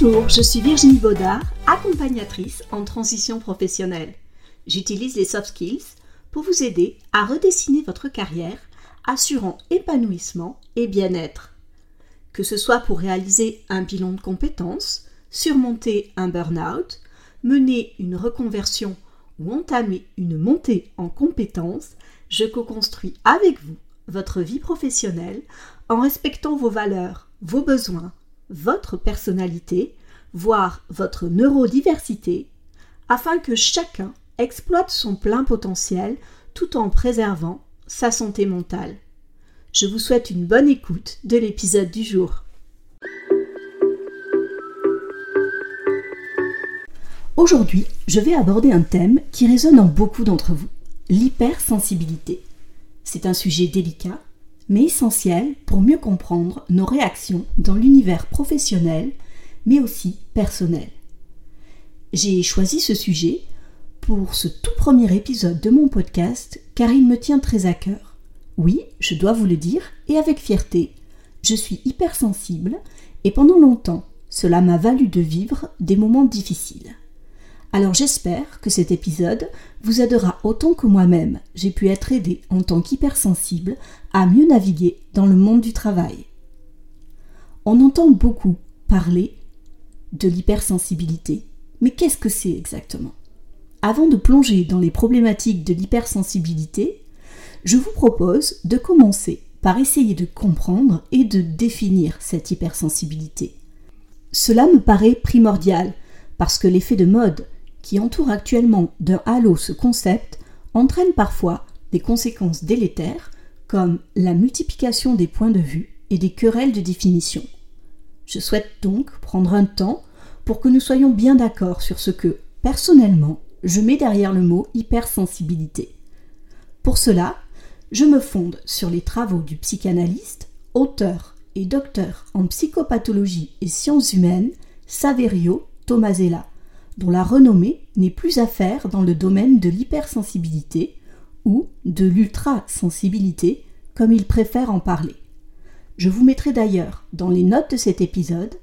Bonjour, je suis Virginie Baudard, accompagnatrice en transition professionnelle. J'utilise les soft skills pour vous aider à redessiner votre carrière, assurant épanouissement et bien-être. Que ce soit pour réaliser un bilan de compétences, surmonter un burn-out, mener une reconversion ou entamer une montée en compétences, je co-construis avec vous votre vie professionnelle en respectant vos valeurs, vos besoins, votre personnalité, voire votre neurodiversité, afin que chacun exploite son plein potentiel tout en préservant sa santé mentale. Je vous souhaite une bonne écoute de l'épisode du jour. Aujourd'hui, je vais aborder un thème qui résonne en beaucoup d'entre vous, l'hypersensibilité. C'est un sujet délicat, mais essentiel pour mieux comprendre nos réactions dans l'univers professionnel, mais aussi personnel. J'ai choisi ce sujet pour ce tout premier épisode de mon podcast car il me tient très à cœur. Oui, je dois vous le dire, et avec fierté, je suis hypersensible et pendant longtemps, cela m'a valu de vivre des moments difficiles. Alors j'espère que cet épisode vous aidera autant que moi-même j'ai pu être aidé en tant qu'hypersensible à mieux naviguer dans le monde du travail. On entend beaucoup parler de l'hypersensibilité, mais qu'est-ce que c'est exactement? Avant de plonger dans les problématiques de l'hypersensibilité, je vous propose de commencer par essayer de comprendre et de définir cette hypersensibilité. Cela me paraît primordial parce que l'effet de mode qui entoure actuellement d'un halo ce concept entraîne parfois des conséquences délétères comme la multiplication des points de vue et des querelles de définition. Je souhaite donc prendre un temps pour que nous soyons bien d'accord sur ce que, personnellement, je mets derrière le mot hypersensibilité. Pour cela, je me fonde sur les travaux du psychanalyste, auteur et docteur en psychopathologie et sciences humaines Saverio Tomasella, dont la renommée n'est plus à faire dans le domaine de l'hypersensibilité ou de l'ultrasensibilité, comme il préfère en parler. Je vous mettrai d'ailleurs dans les notes de cet épisode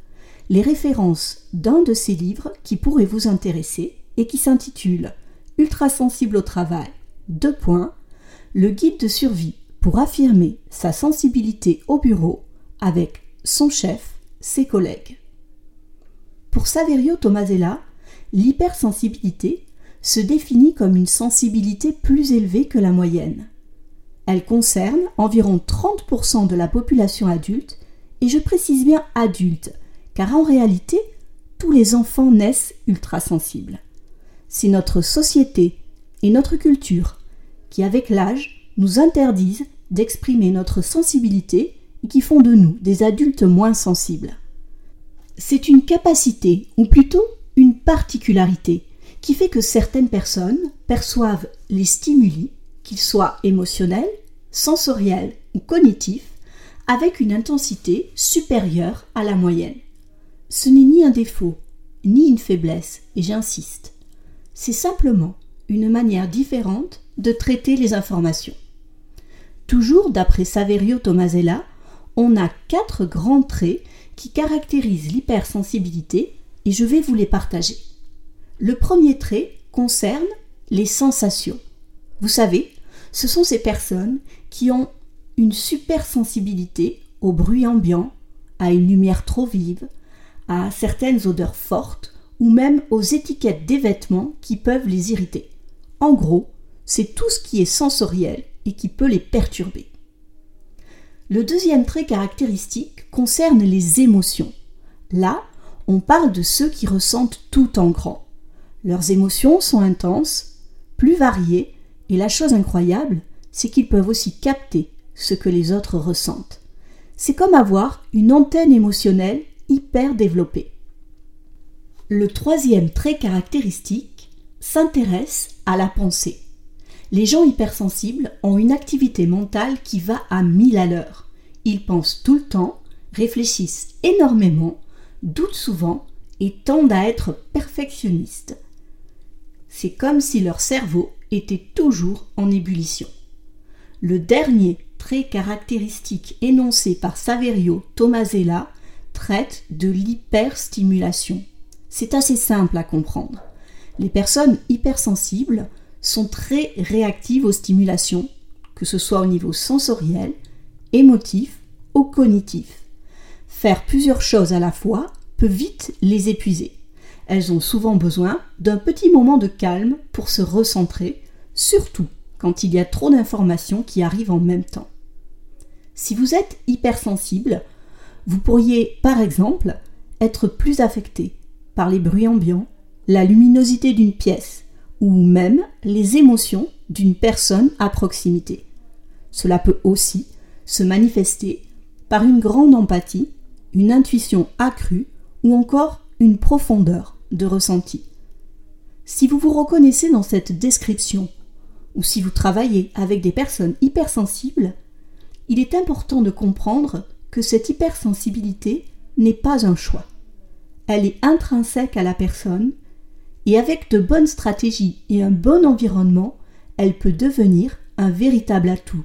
les références d'un de ses livres qui pourrait vous intéresser et qui s'intitule Ultrasensible au travail. Deux. Le guide de survie pour affirmer sa sensibilité au bureau avec son chef, ses collègues. Pour Saverio Tomasella, l'hypersensibilité se définit comme une sensibilité plus élevée que la moyenne. Elle concerne environ 30% de la population adulte, et je précise bien adulte, car en réalité, tous les enfants naissent ultrasensibles. C'est notre société et notre culture qui, avec l'âge, nous interdisent d'exprimer notre sensibilité et qui font de nous des adultes moins sensibles. C'est une capacité, ou plutôt particularité qui fait que certaines personnes perçoivent les stimuli, qu'ils soient émotionnels, sensoriels ou cognitifs, avec une intensité supérieure à la moyenne. Ce n'est ni un défaut, ni une faiblesse, et j'insiste. C'est simplement une manière différente de traiter les informations. Toujours d'après Saverio Tomasella, on a quatre grands traits qui caractérisent l'hypersensibilité et je vais vous les partager. Le premier trait concerne les sensations. Vous savez, ce sont ces personnes qui ont une super sensibilité au bruit ambiant, à une lumière trop vive, à certaines odeurs fortes ou même aux étiquettes des vêtements qui peuvent les irriter. En gros, c'est tout ce qui est sensoriel et qui peut les perturber. Le deuxième trait caractéristique concerne les émotions. Là, on parle de ceux qui ressentent tout en grand. Leurs émotions sont intenses, plus variées, et la chose incroyable, c'est qu'ils peuvent aussi capter ce que les autres ressentent. C'est comme avoir une antenne émotionnelle hyper développée. Le troisième trait caractéristique s'intéresse à la pensée. Les gens hypersensibles ont une activité mentale qui va à mille à l'heure. Ils pensent tout le temps, réfléchissent énormément, doutent souvent et tendent à être perfectionnistes. C'est comme si leur cerveau était toujours en ébullition. Le dernier trait caractéristique énoncé par Saverio Tomasella traite de l'hyperstimulation. C'est assez simple à comprendre. Les personnes hypersensibles sont très réactives aux stimulations, que ce soit au niveau sensoriel, émotif ou cognitif. Faire plusieurs choses à la fois peut vite les épuiser. Elles ont souvent besoin d'un petit moment de calme pour se recentrer, surtout quand il y a trop d'informations qui arrivent en même temps. Si vous êtes hypersensible, vous pourriez par exemple être plus affecté par les bruits ambiants, la luminosité d'une pièce ou même les émotions d'une personne à proximité. Cela peut aussi se manifester par une grande empathie, une intuition accrue ou encore une profondeur de ressenti. Si vous vous reconnaissez dans cette description, ou si vous travaillez avec des personnes hypersensibles, il est important de comprendre que cette hypersensibilité n'est pas un choix. Elle est intrinsèque à la personne et avec de bonnes stratégies et un bon environnement, elle peut devenir un véritable atout.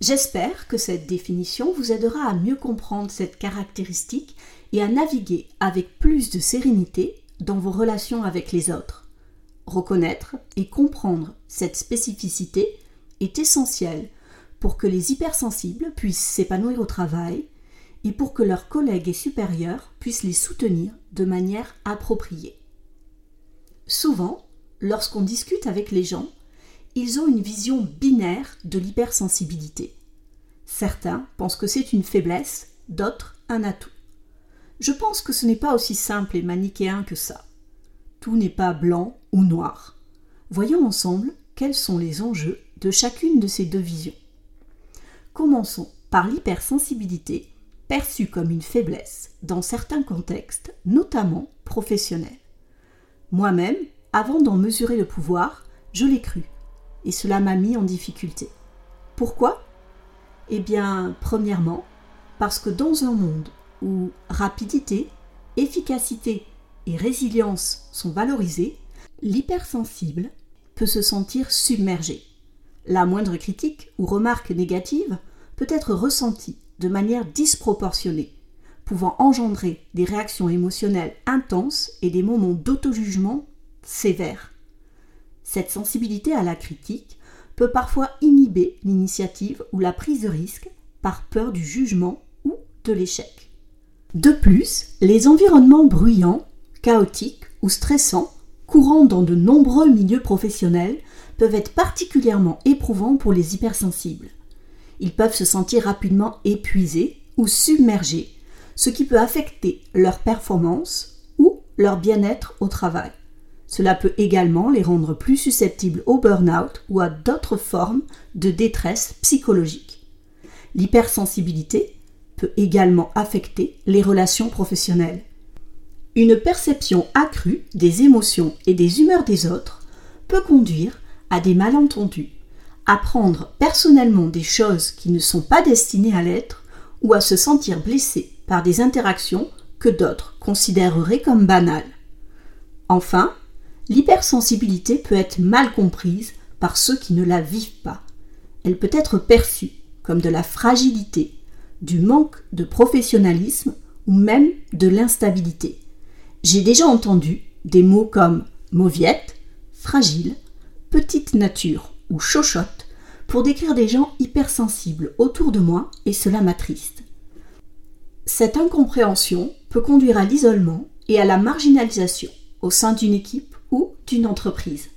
J'espère que cette définition vous aidera à mieux comprendre cette caractéristique et à naviguer avec plus de sérénité dans vos relations avec les autres. Reconnaître et comprendre cette spécificité est essentiel pour que les hypersensibles puissent s'épanouir au travail et pour que leurs collègues et supérieurs puissent les soutenir de manière appropriée. Souvent, lorsqu'on discute avec les gens, ils ont une vision binaire de l'hypersensibilité. Certains pensent que c'est une faiblesse, d'autres un atout. Je pense que ce n'est pas aussi simple et manichéen que ça. Tout n'est pas blanc ou noir. Voyons ensemble quels sont les enjeux de chacune de ces deux visions. Commençons par l'hypersensibilité, perçue comme une faiblesse dans certains contextes, notamment professionnels. Moi-même, avant d'en mesurer le pouvoir, je l'ai cru, et cela m'a mis en difficulté. Pourquoi? Eh bien, premièrement, parce que dans un monde où rapidité, efficacité et résilience sont valorisées, l'hypersensible peut se sentir submergé. La moindre critique ou remarque négative peut être ressentie de manière disproportionnée, pouvant engendrer des réactions émotionnelles intenses et des moments d'auto-jugement sévères. Cette sensibilité à la critique peut parfois inhiber l'initiative ou la prise de risque par peur du jugement ou de l'échec. De plus, les environnements bruyants, chaotiques ou stressants, courants dans de nombreux milieux professionnels, peuvent être particulièrement éprouvants pour les hypersensibles. Ils peuvent se sentir rapidement épuisés ou submergés, ce qui peut affecter leur performance ou leur bien-être au travail. Cela peut également les rendre plus susceptibles au burn-out ou à d'autres formes de détresse psychologique. L'hypersensibilité peut également affecter les relations professionnelles. Une perception accrue des émotions et des humeurs des autres peut conduire à des malentendus, à prendre personnellement des choses qui ne sont pas destinées à l'être ou à se sentir blessé par des interactions que d'autres considéreraient comme banales. Enfin, l'hypersensibilité peut être mal comprise par ceux qui ne la vivent pas. Elle peut être perçue comme de la fragilité, du manque de professionnalisme ou même de l'instabilité. J'ai déjà entendu des mots comme mauviette, fragile, petite nature ou chochotte pour décrire des gens hypersensibles autour de moi et cela m'attriste. Cette incompréhension peut conduire à l'isolement et à la marginalisation au sein d'une équipe ou d'une entreprise.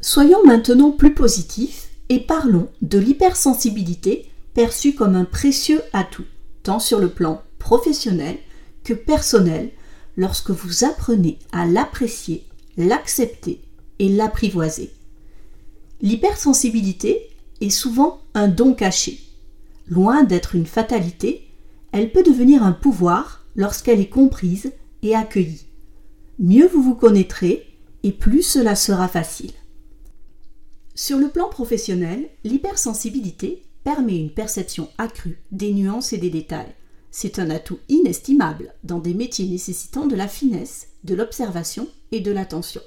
Soyons maintenant plus positifs et parlons de l'hypersensibilité perçue comme un précieux atout, tant sur le plan professionnel que personnel, lorsque vous apprenez à l'apprécier, l'accepter et l'apprivoiser. L'hypersensibilité est souvent un don caché. Loin d'être une fatalité, elle peut devenir un pouvoir lorsqu'elle est comprise et accueillie. Mieux vous vous connaîtrez et plus cela sera facile. Sur le plan professionnel, l'hypersensibilité permet une perception accrue des nuances et des détails. C'est un atout inestimable dans des métiers nécessitant de la finesse, de l'observation et de l'attention.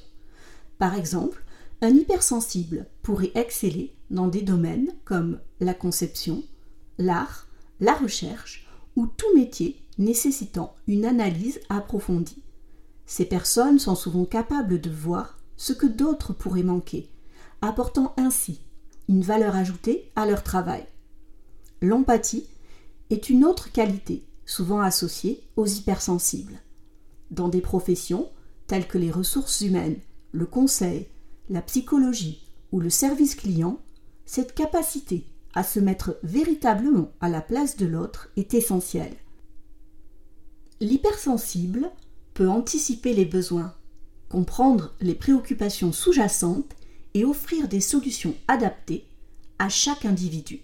Par exemple, un hypersensible pourrait exceller dans des domaines comme la conception, l'art, la recherche ou tout métier nécessitant une analyse approfondie. Ces personnes sont souvent capables de voir ce que d'autres pourraient manquer, apportant ainsi une valeur ajoutée à leur travail. L'empathie est une autre qualité souvent associée aux hypersensibles. Dans des professions telles que les ressources humaines, le conseil, la psychologie ou le service client, cette capacité à se mettre véritablement à la place de l'autre est essentielle. L'hypersensible peut anticiper les besoins, comprendre les préoccupations sous-jacentes et offrir des solutions adaptées à chaque individu.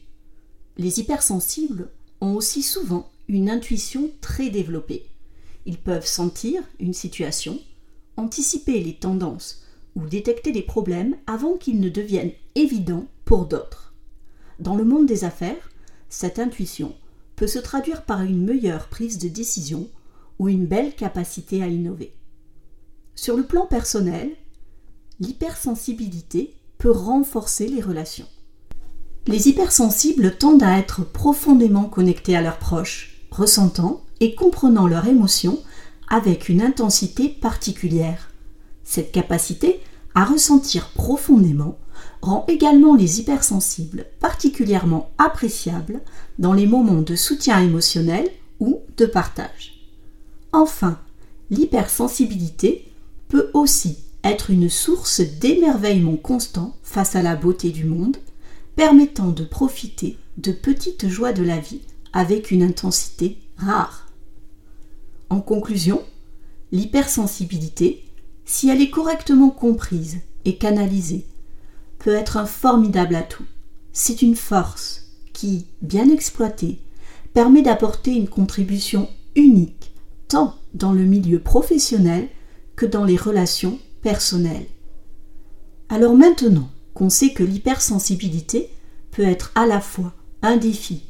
Les hypersensibles ont aussi souvent une intuition très développée. Ils peuvent sentir une situation, anticiper les tendances ou détecter des problèmes avant qu'ils ne deviennent évidents pour d'autres. Dans le monde des affaires, cette intuition peut se traduire par une meilleure prise de décision ou une belle capacité à innover. Sur le plan personnel, l'hypersensibilité peut renforcer les relations. Les hypersensibles tendent à être profondément connectés à leurs proches, ressentant et comprenant leurs émotions avec une intensité particulière. Cette capacité à ressentir profondément rend également les hypersensibles particulièrement appréciables dans les moments de soutien émotionnel ou de partage. Enfin, l'hypersensibilité peut aussi être une source d'émerveillement constant face à la beauté du monde, permettant de profiter de petites joies de la vie avec une intensité rare. En conclusion, l'hypersensibilité, si elle est correctement comprise et canalisée, peut être un formidable atout. C'est une force qui, bien exploitée, permet d'apporter une contribution unique, tant dans le milieu professionnel que dans les relations personnelles. Alors maintenant qu'on sait que l'hypersensibilité peut être à la fois un défi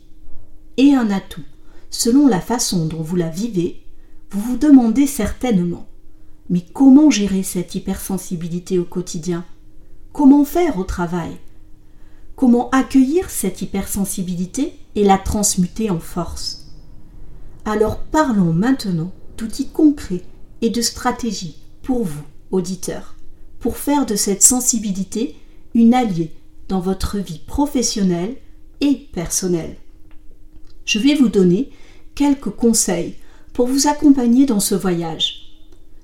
et un atout, selon la façon dont vous la vivez, vous vous demandez certainement mais comment gérer cette hypersensibilité au quotidien? Comment faire au travail? Comment accueillir cette hypersensibilité et la transmuter en force? Alors parlons maintenant d'outils concrets et de stratégies pour vous, auditeurs, pour faire de cette sensibilité une alliée dans votre vie professionnelle et personnelle. Je vais vous donner quelques conseils pour vous accompagner dans ce voyage.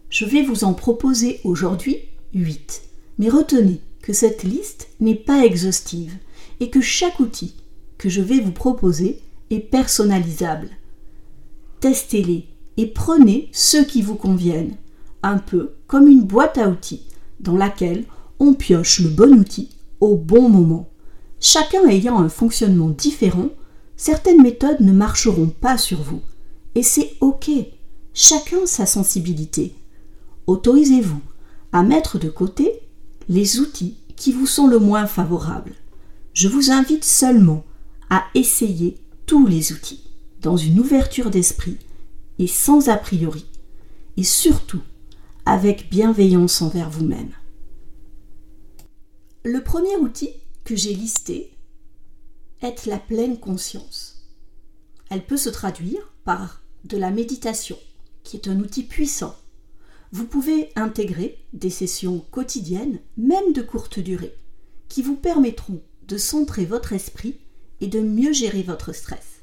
Je vais vous en proposer aujourd'hui 8. Mais retenez que cette liste n'est pas exhaustive et que chaque outil que je vais vous proposer est personnalisable. Testez-les et prenez ceux qui vous conviennent, un peu comme une boîte à outils dans laquelle on pioche le bon outil au bon moment. Chacun ayant un fonctionnement différent, certaines méthodes ne marcheront pas sur vous. Et c'est OK. Chacun sa sensibilité. Autorisez-vous à mettre de côté les outils qui vous sont le moins favorables. Je vous invite seulement à essayer tous les outils dans une ouverture d'esprit et sans a priori, et surtout avec bienveillance envers vous-même. Le premier outil que j'ai listé est la pleine conscience. Elle peut se traduire par de la méditation, qui est un outil puissant vous pouvez intégrer des sessions quotidiennes, même de courte durée, qui vous permettront de centrer votre esprit et de mieux gérer votre stress.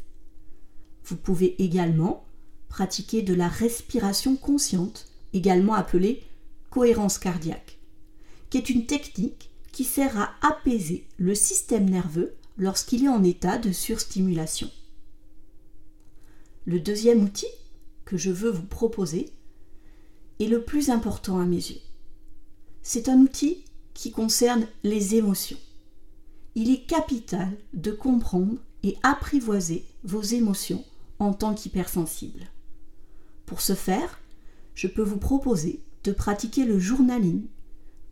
Vous pouvez également pratiquer de la respiration consciente, également appelée cohérence cardiaque, qui est une technique qui sert à apaiser le système nerveux lorsqu'il est en état de surstimulation. Le deuxième outil que je veux vous proposer est le plus important à mes yeux. C'est un outil qui concerne les émotions. Il est capital de comprendre et apprivoiser vos émotions en tant qu'hypersensible. Pour ce faire, je peux vous proposer de pratiquer le journaling.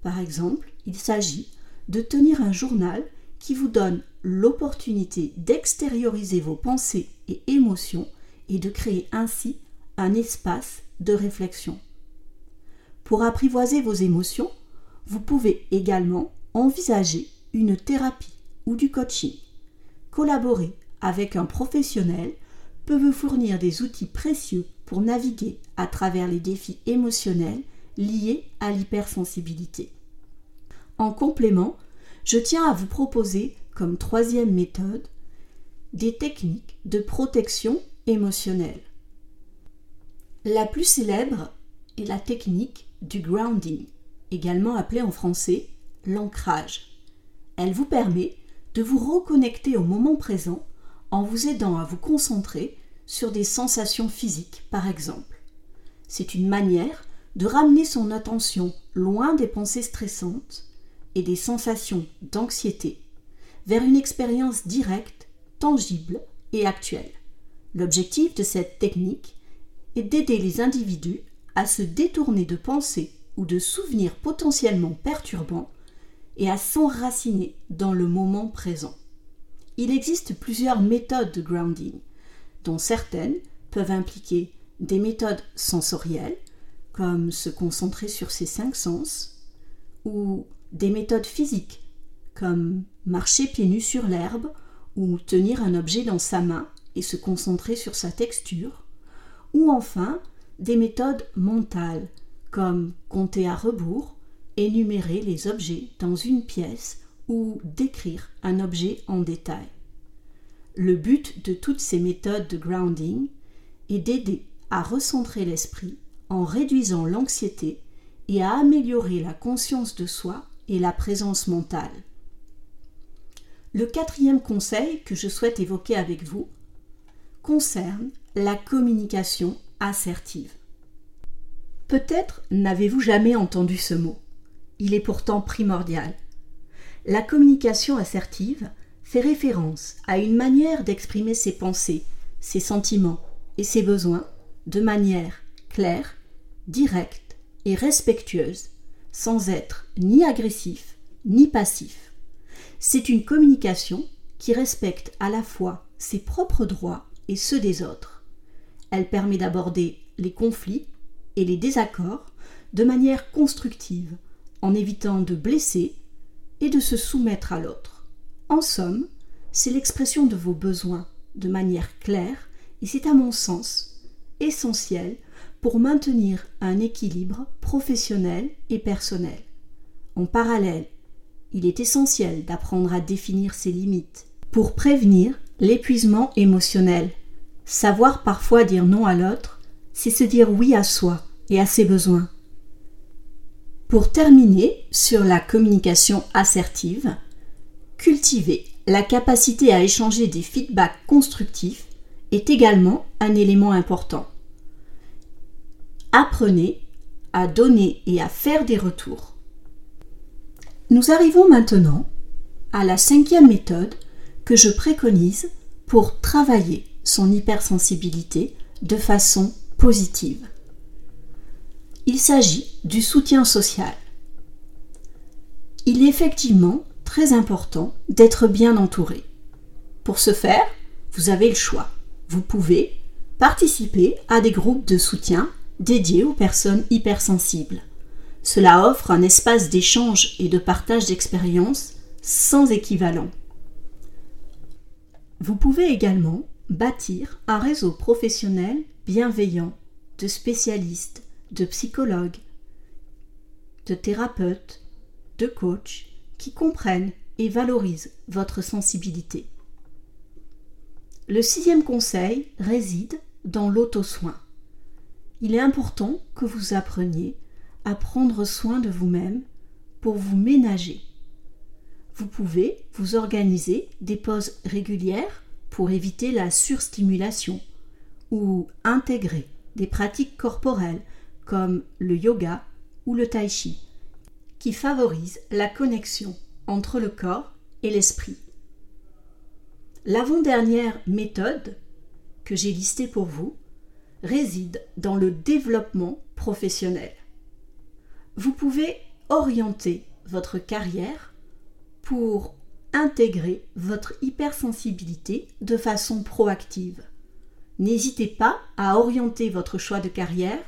Par exemple, il s'agit de tenir un journal qui vous donne l'opportunité d'extérioriser vos pensées et émotions et de créer ainsi un espace de réflexion. Pour apprivoiser vos émotions, vous pouvez également envisager une thérapie ou du coaching. Collaborer avec un professionnel peut vous fournir des outils précieux pour naviguer à travers les défis émotionnels liés à l'hypersensibilité. En complément, je tiens à vous proposer comme troisième méthode des techniques de protection émotionnelle. La plus célèbre est la technique du grounding, également appelée en français l'ancrage. Elle vous permet de vous reconnecter au moment présent en vous aidant à vous concentrer sur des sensations physiques, par exemple. C'est une manière de ramener son attention loin des pensées stressantes et des sensations d'anxiété vers une expérience directe, tangible et actuelle. L'objectif de cette technique est d'aider les individus à se détourner de pensées ou de souvenirs potentiellement perturbants et à s'enraciner dans le moment présent. Il existe plusieurs méthodes de grounding, dont certaines peuvent impliquer des méthodes sensorielles, comme se concentrer sur ses cinq sens, ou des méthodes physiques, comme marcher pieds nus sur l'herbe ou tenir un objet dans sa main et se concentrer sur sa texture, ou enfin des méthodes mentales, comme compter à rebours, énumérer les objets dans une pièce ou décrire un objet en détail. Le but de toutes ces méthodes de grounding est d'aider à recentrer l'esprit en réduisant l'anxiété et à améliorer la conscience de soi et la présence mentale. Le quatrième conseil que je souhaite évoquer avec vous concerne la communication assertive. Peut-être n'avez-vous jamais entendu ce mot. Il est pourtant primordial. La communication assertive fait référence à une manière d'exprimer ses pensées, ses sentiments et ses besoins de manière claire, directe et respectueuse, sans être ni agressif ni passif. C'est une communication qui respecte à la fois ses propres droits et ceux des autres. Elle permet d'aborder les conflits et les désaccords de manière constructive, en évitant de blesser de se soumettre à l'autre. En somme, c'est l'expression de vos besoins de manière claire et c'est à mon sens essentiel pour maintenir un équilibre professionnel et personnel. En parallèle, il est essentiel d'apprendre à définir ses limites pour prévenir l'épuisement émotionnel. Savoir parfois dire non à l'autre, c'est se dire oui à soi et à ses besoins. Pour terminer sur la communication assertive, cultiver la capacité à échanger des feedbacks constructifs est également un élément important. Apprenez à donner et à faire des retours. Nous arrivons maintenant à la cinquième méthode que je préconise pour travailler son hypersensibilité de façon positive. Il s'agit du soutien social. Il est effectivement très important d'être bien entouré. Pour ce faire, vous avez le choix. Vous pouvez participer à des groupes de soutien dédiés aux personnes hypersensibles. Cela offre un espace d'échange et de partage d'expériences sans équivalent. Vous pouvez également bâtir un réseau professionnel bienveillant de spécialistes de psychologues, de thérapeutes, de coachs qui comprennent et valorisent votre sensibilité. Le sixième conseil réside dans l'auto-soin. Il est important que vous appreniez à prendre soin de vous-même pour vous ménager. Vous pouvez vous organiser des pauses régulières pour éviter la surstimulation ou intégrer des pratiques corporelles comme le yoga ou le tai chi, qui favorisent la connexion entre le corps et l'esprit. L'avant-dernière méthode que j'ai listée pour vous réside dans le développement professionnel. Vous pouvez orienter votre carrière pour intégrer votre hypersensibilité de façon proactive. N'hésitez pas à orienter votre choix de carrière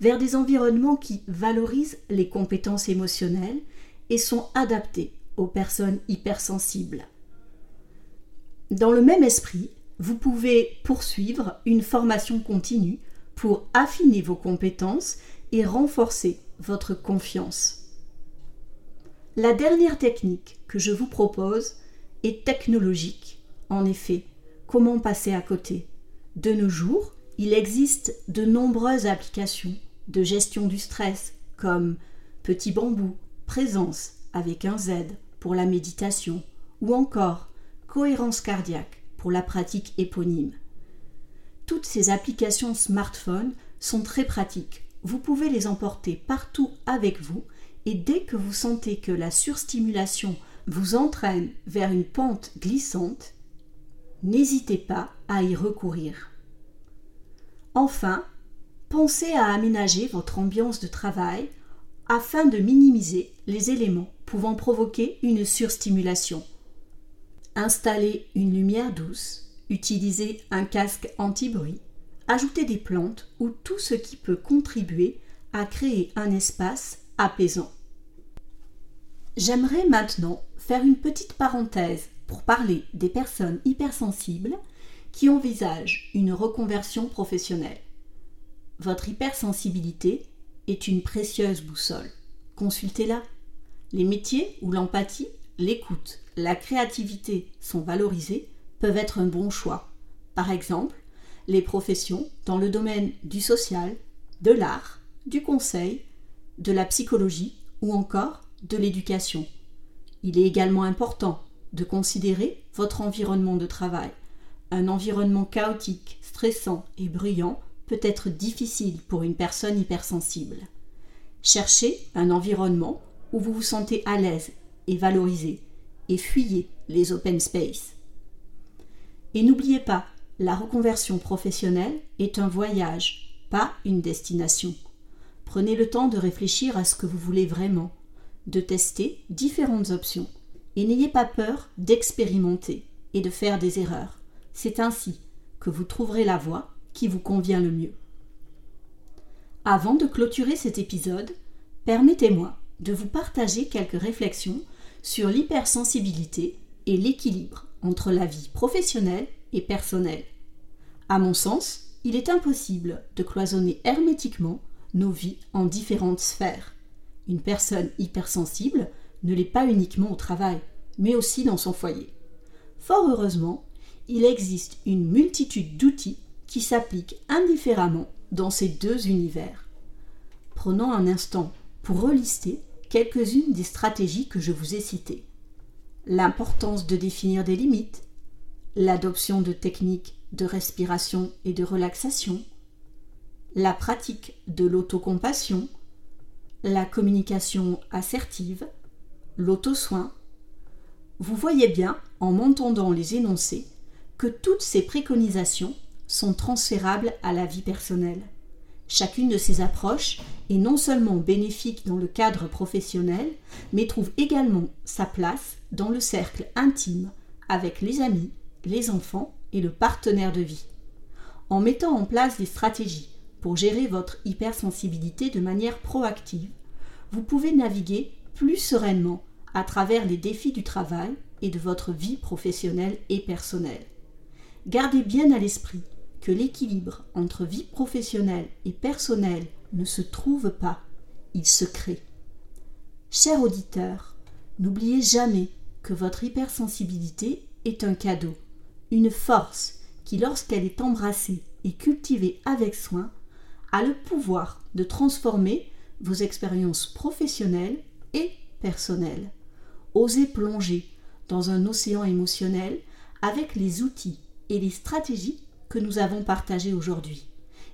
vers des environnements qui valorisent les compétences émotionnelles et sont adaptés aux personnes hypersensibles. Dans le même esprit, vous pouvez poursuivre une formation continue pour affiner vos compétences et renforcer votre confiance. La dernière technique que je vous propose est technologique. En effet, comment passer à côté? De nos jours, il existe de nombreuses applications de gestion du stress comme Petit Bambou, Présence avec un Z pour la méditation ou encore Cohérence cardiaque pour la pratique éponyme. Toutes ces applications smartphone sont très pratiques. Vous pouvez les emporter partout avec vous et dès que vous sentez que la surstimulation vous entraîne vers une pente glissante, n'hésitez pas à y recourir. Enfin, pensez à aménager votre ambiance de travail afin de minimiser les éléments pouvant provoquer une surstimulation. Installez une lumière douce, utilisez un casque anti-bruit, ajoutez des plantes ou tout ce qui peut contribuer à créer un espace apaisant. J'aimerais maintenant faire une petite parenthèse pour parler des personnes hypersensibles qui envisage une reconversion professionnelle. Votre hypersensibilité est une précieuse boussole. Consultez-la. Les métiers où l'empathie, l'écoute, la créativité sont valorisés peuvent être un bon choix. Par exemple, les professions dans le domaine du social, de l'art, du conseil, de la psychologie ou encore de l'éducation. Il est également important de considérer votre environnement de travail. Un environnement chaotique, stressant et bruyant peut être difficile pour une personne hypersensible. Cherchez un environnement où vous vous sentez à l'aise et valorisé et fuyez les open space. Et n'oubliez pas, la reconversion professionnelle est un voyage, pas une destination. Prenez le temps de réfléchir à ce que vous voulez vraiment, de tester différentes options et n'ayez pas peur d'expérimenter et de faire des erreurs. C'est ainsi que vous trouverez la voie qui vous convient le mieux. Avant de clôturer cet épisode, permettez-moi de vous partager quelques réflexions sur l'hypersensibilité et l'équilibre entre la vie professionnelle et personnelle. À mon sens, il est impossible de cloisonner hermétiquement nos vies en différentes sphères. Une personne hypersensible ne l'est pas uniquement au travail, mais aussi dans son foyer. Fort heureusement, il existe une multitude d'outils qui s'appliquent indifféremment dans ces deux univers. Prenons un instant pour relister quelques-unes des stratégies que je vous ai citées. L'importance de définir des limites, l'adoption de techniques de respiration et de relaxation, la pratique de l'autocompassion, la communication assertive, l'auto-soin. Vous voyez bien, en m'entendant les énoncer, que toutes ces préconisations sont transférables à la vie personnelle. Chacune de ces approches est non seulement bénéfique dans le cadre professionnel, mais trouve également sa place dans le cercle intime avec les amis, les enfants et le partenaire de vie. En mettant en place des stratégies pour gérer votre hypersensibilité de manière proactive, vous pouvez naviguer plus sereinement à travers les défis du travail et de votre vie professionnelle et personnelle. Gardez bien à l'esprit que l'équilibre entre vie professionnelle et personnelle ne se trouve pas, il se crée. Cher auditeur, n'oubliez jamais que votre hypersensibilité est un cadeau, une force qui, lorsqu'elle est embrassée et cultivée avec soin, a le pouvoir de transformer vos expériences professionnelles et personnelles. Osez plonger dans un océan émotionnel avec les outils et les stratégies que nous avons partagées aujourd'hui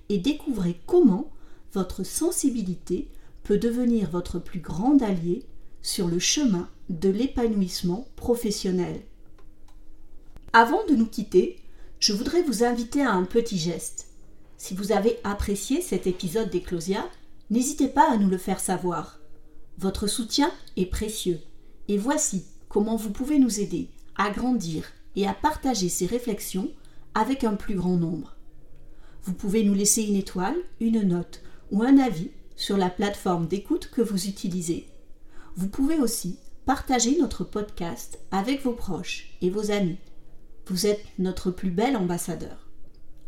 et découvrez comment votre sensibilité peut devenir votre plus grand allié sur le chemin de l'épanouissement professionnel. Avant de nous quitter, je voudrais vous inviter à un petit geste. Si vous avez apprécié cet épisode d'Eclosia, n'hésitez pas à nous le faire savoir. Votre soutien est précieux et voici comment vous pouvez nous aider à grandir et à partager ces réflexions avec un plus grand nombre. Vous pouvez nous laisser une étoile, une note ou un avis sur la plateforme d'écoute que vous utilisez. Vous pouvez aussi partager notre podcast avec vos proches et vos amis. Vous êtes notre plus bel ambassadeur.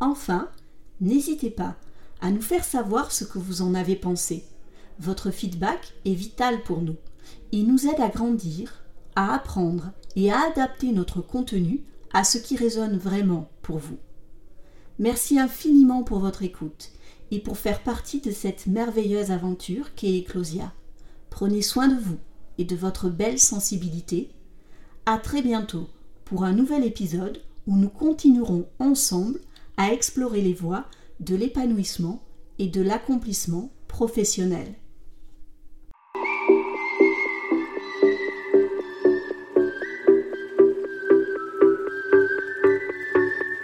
Enfin, n'hésitez pas à nous faire savoir ce que vous en avez pensé. Votre feedback est vital pour nous. Il nous aide à grandir, à apprendre et à adapter notre contenu à ce qui résonne vraiment vous. Merci infiniment pour votre écoute et pour faire partie de cette merveilleuse aventure qu'est Eclosia. Prenez soin de vous et de votre belle sensibilité. À très bientôt pour un nouvel épisode où nous continuerons ensemble à explorer les voies de l'épanouissement et de l'accomplissement professionnel.